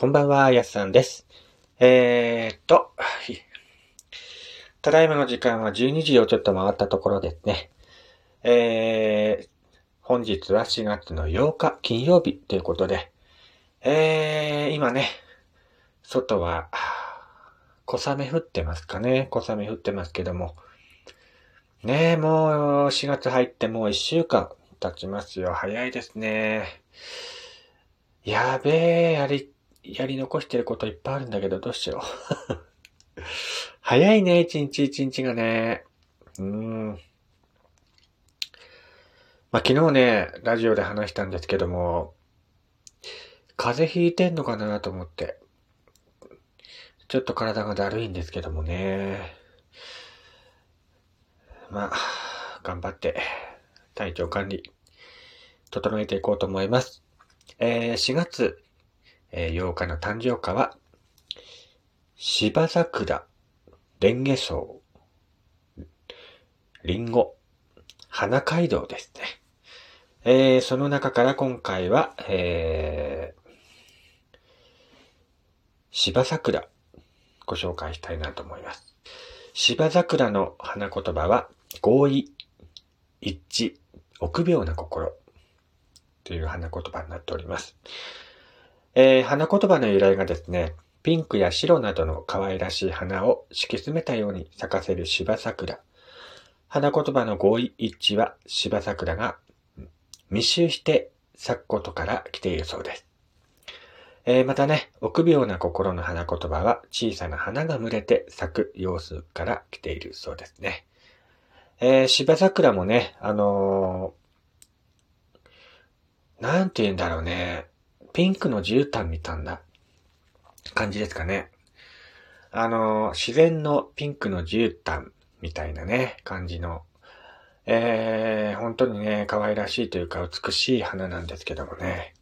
こんばんは、やすさんです。えー、っと、ただいまの時間は12時をちょっと回ったところですね。えー、本日は4月の8日金曜日ということで、えー、今ね、外は、小雨降ってますかね。小雨降ってますけども。ねえ、もう4月入ってもう1週間経ちますよ。早いですね。やべえ、やり、やり残してることいっぱいあるんだけど、どうしよう。早いね、一日一日がね。うーん。まあ、昨日ね、ラジオで話したんですけども、風邪ひいてんのかなと思って。ちょっと体がだるいんですけどもね。まあ、頑張って体調管理、整えていこうと思います。えー、4月、えー、8日の誕生花は、芝桜、レンゲ草、リンゴ、花街道ですね。えー、その中から今回は、えー、芝桜、ご紹介したいなと思います。芝桜の花言葉は、合意、一致、臆病な心という花言葉になっております。えー、花言葉の由来がですね、ピンクや白などの可愛らしい花を敷き詰めたように咲かせる芝桜。花言葉の合意一致は芝桜が密集して咲くことから来ているそうです。えー、またね、臆病な心の花言葉は小さな花が群れて咲く様子から来ているそうですね。えー、芝桜もね、あのー、なんて言うんだろうね。ピンクの絨毯みたいな感じですかね。あの、自然のピンクの絨毯みたいなね、感じの、えー、本当にね、可愛らしいというか美しい花なんですけどもね。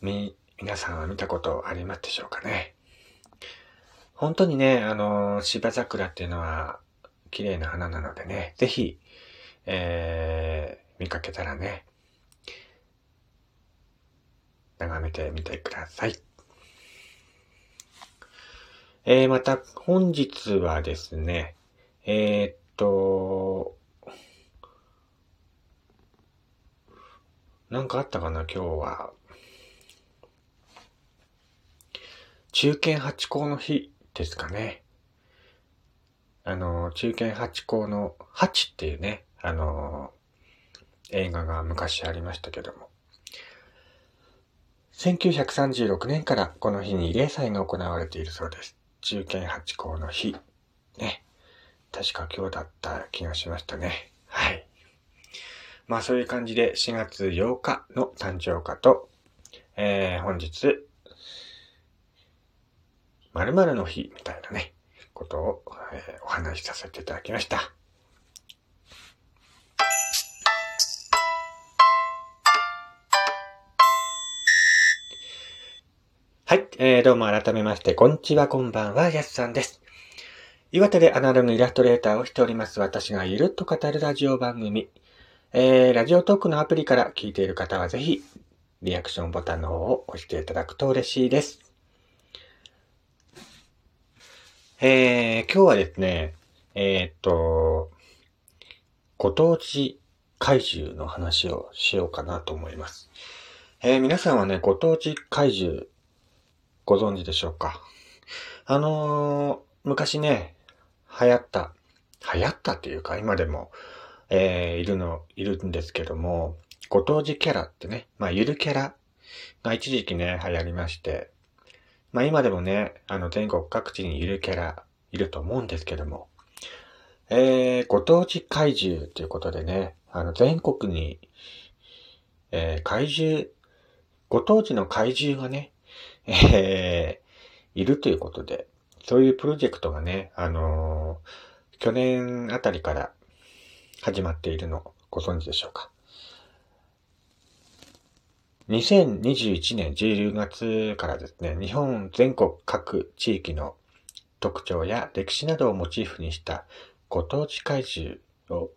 み、皆さんは見たことありますでしょうかね。本当にね、あの、芝桜っていうのは綺麗な花なのでね、ぜひ、えー、見かけたらね、眺めてみてください。えー、また、本日はですね、えー、っと、なんかあったかな、今日は。中堅八校の日ですかね。あの、中堅八校の八っていうね、あの、映画が昔ありましたけども。1936年からこの日に慰霊祭が行われているそうです。中堅八校の日。ね。確か今日だった気がしましたね。はい。まあそういう感じで4月8日の誕生花と、えー、本日、〇〇の日みたいなね、ことを、えー、お話しさせていただきました。えー、どうも改めまして、こんにちは、こんばんは、やすさんです。岩手でアナログイラストレーターをしております、私がゆるっと語るラジオ番組。えー、ラジオトークのアプリから聞いている方はぜひ、リアクションボタンの方を押していただくと嬉しいです。えー、今日はですね、えー、っと、ご当地怪獣の話をしようかなと思います。えー、皆さんはね、ご当地怪獣ご存知でしょうか？あのー、昔ね、流行った、流行ったっていうか今でも、えー、いるの、いるんですけども、ご当地キャラってね、まあ、ゆるキャラが一時期ね、流行りまして、まあ今でもね、あの全国各地にゆるキャラいると思うんですけども、えー、ご当地怪獣ということでね、あの全国に、えー、怪獣、ご当地の怪獣がね、えー、いるということで、そういうプロジェクトがね、あのー、去年あたりから始まっているのご存知でしょうか？2021年10月からですね、日本全国各地域の特徴や歴史などをモチーフにしたご当地怪獣を、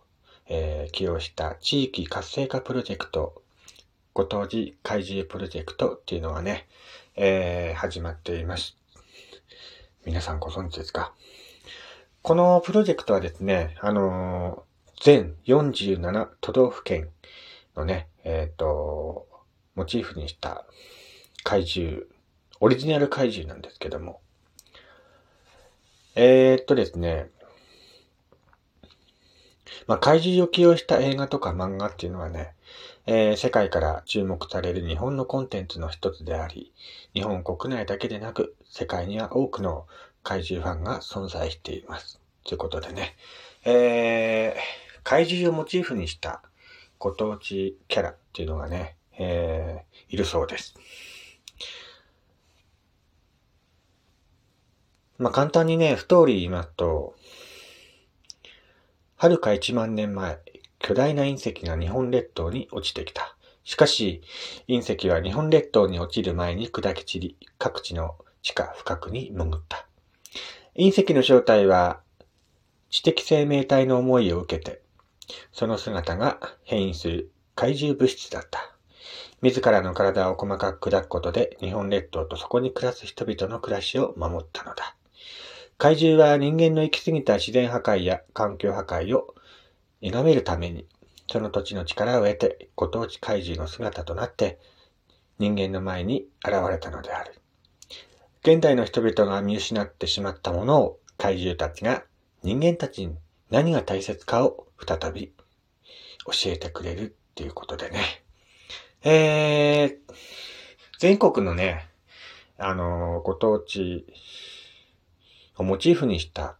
えー、起用した地域活性化プロジェクトご当地怪獣プロジェクトっていうのがね、えー、始まっています。皆さんご存知ですか？このプロジェクトはですね、あのー、全47都道府県のね、えっ、ー、と、モチーフにした怪獣、オリジナル怪獣なんですけども、えー、っとですね、まあ、怪獣を起用した映画とか漫画っていうのはね、えー、世界から注目される日本のコンテンツの一つであり、日本国内だけでなく、世界には多くの怪獣ファンが存在しています。ということでね、えー、怪獣をモチーフにしたご当地キャラっていうのがね、えー、いるそうです。まあ、簡単にね、ストーリー言いますと、はるか1万年前、巨大な隕石が日本列島に落ちてきた。しかし、隕石は日本列島に落ちる前に砕け散り、各地の地下深くに潜った。隕石の正体は、知的生命体の思いを受けて、その姿が変異する怪獣物質だった。自らの体を細かく砕くことで日本列島とそこに暮らす人々の暮らしを守ったのだ。怪獣は人間の行き過ぎた自然破壊や環境破壊を歪めるために、その土地の力を得て、ご当地怪獣の姿となって、人間の前に現れたのである。現代の人々が見失ってしまったものを怪獣たちが人間たちに何が大切かを再び教えてくれるっていうことでね。えー、全国のね、あの、ご当地をモチーフにした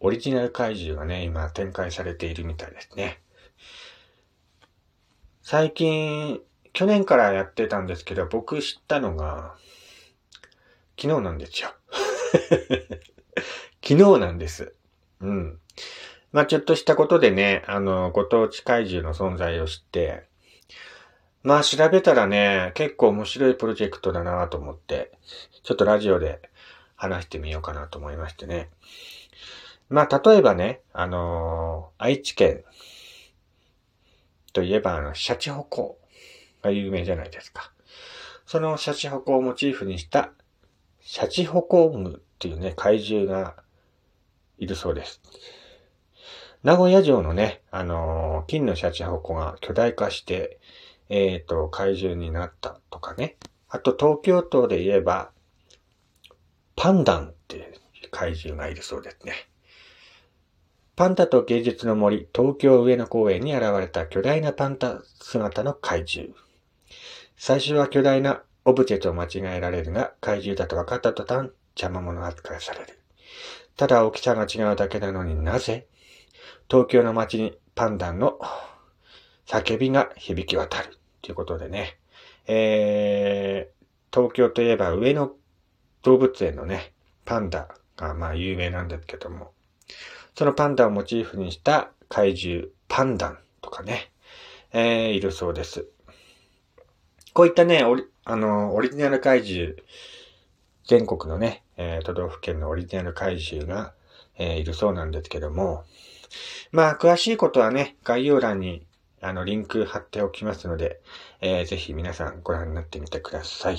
オリジナル怪獣がね、今展開されているみたいですね。最近、去年からやってたんですけど、僕知ったのが、昨日なんですよ。昨日なんです。うん。まあちょっとしたことでね、あの、ご当地怪獣の存在を知って、まあ調べたらね、結構面白いプロジェクトだなと思って、ちょっとラジオで話してみようかなと思いましてね。まあ、例えばね、あのー、愛知県といえば、あの、シャチホコが有名じゃないですか。そのシャチホコをモチーフにした、シャチホコングっていうね、怪獣がいるそうです。名古屋城のね、あのー、金のシャチホコが巨大化して、えっ、ー、と、怪獣になったとかね。あと、東京都で言えば、パンダンっていう怪獣がいるそうですね。パンダと芸術の森、東京上野公園に現れた巨大なパンダ姿の怪獣。最初は巨大なオブジェと間違えられるが、怪獣だと分かった途端、邪魔者扱いされる。ただ大きさが違うだけなのになぜ？東京の街にパンダの叫びが響き渡る。ということでね。えー、東京といえば上野動物園のね、パンダがまあ有名なんですけども、そのパンダをモチーフにした怪獣、パンダンとかね、えー、いるそうです。こういったね、オリ、あの、オリジナル怪獣、全国のね、えー、都道府県のオリジナル怪獣が、えー、いるそうなんですけども、まあ、詳しいことはね、概要欄に、あの、リンク貼っておきますので、えー、ぜひ皆さんご覧になってみてください。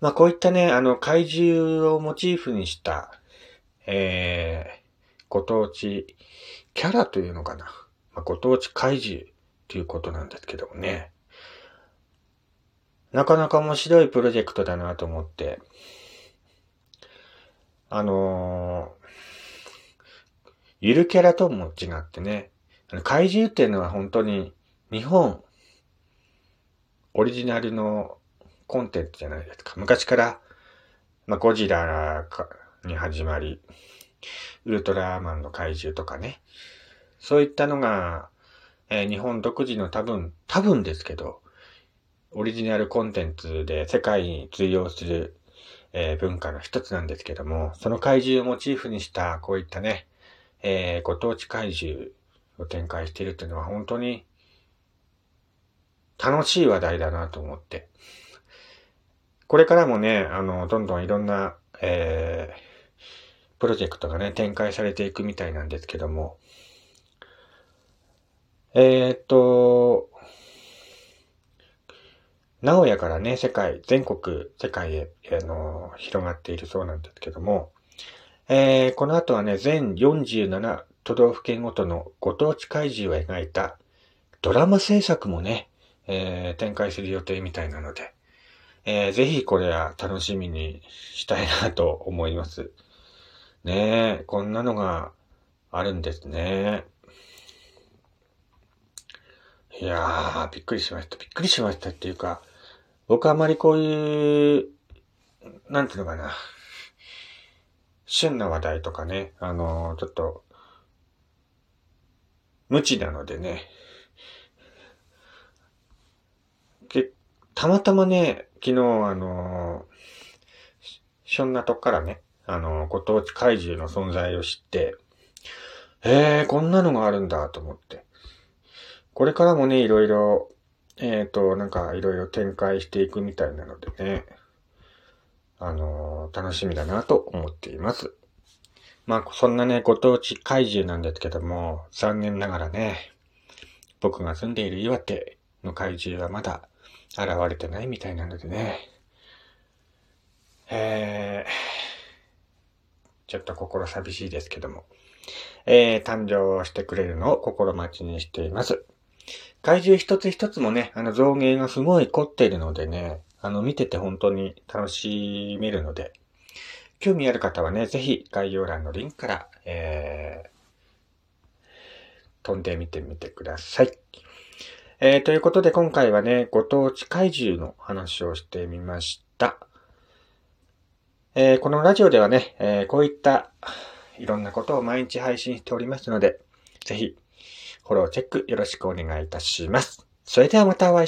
まあこういったね、あの怪獣をモチーフにした、えー、ご当地キャラというのかな。まあ、ご当地怪獣ということなんですけどもね。なかなか面白いプロジェクトだなと思って、あのー、ゆるキャラとも違ってね、怪獣っていうのは本当に日本オリジナルのコンテンツじゃないですか。昔から、まあ、ゴジラに始まり、ウルトラマンの怪獣とかね。そういったのが、えー、日本独自の多分、多分ですけど、オリジナルコンテンツで世界に通用する、えー、文化の一つなんですけども、その怪獣をモチーフにしたこういったね、えー、ご当地怪獣を展開しているっていうのは本当に楽しい話題だなと思って。これからもね、あの、どんどんいろんな、えー、プロジェクトがね、展開されていくみたいなんですけども、えー、っと、名古屋からね、世界、全国、世界へ、あの、広がっているそうなんですけども、えー、この後はね、全47都道府県ごとのご当地怪獣を描いたドラマ制作もね、えー、展開する予定みたいなので、えー、ぜひこれは楽しみにしたいなと思います。ねえ、こんなのがあるんですね。いやー、びっくりしました。びっくりしましたっていうか、僕あまりこういう、なんていうのかな。旬な話題とかね、あのー、ちょっと、無知なのでね、たまたまね、昨日あのー、旬なとこからね、あの、ご当地怪獣の存在を知って、えー、こんなのがあるんだと思って。これからもね、いろいろ、えっ、ー、と、なんかいろいろ展開していくみたいなのでね、あのー、楽しみだなと思っています。まあ、そんなね、ご当地怪獣なんですけども、残念ながらね、僕が住んでいる岩手の怪獣はまだ現れてないみたいなのでね、えー、ちょっと心寂しいですけども、えー、誕生してくれるのを心待ちにしています。怪獣一つ一つもね、あの造形がすごい凝っているのでね、あの見てて本当に楽しめるので、興味ある方はね、ぜひ概要欄のリンクから、えー、飛んでみてみてください。えー、ということで今回はね、ご当地怪獣の話をしてみました。えー、このラジオではね、えー、こういったいろんなことを毎日配信しておりますので、ぜひフォローチェックよろしくお願いいたします。それではまたお会いしましょう。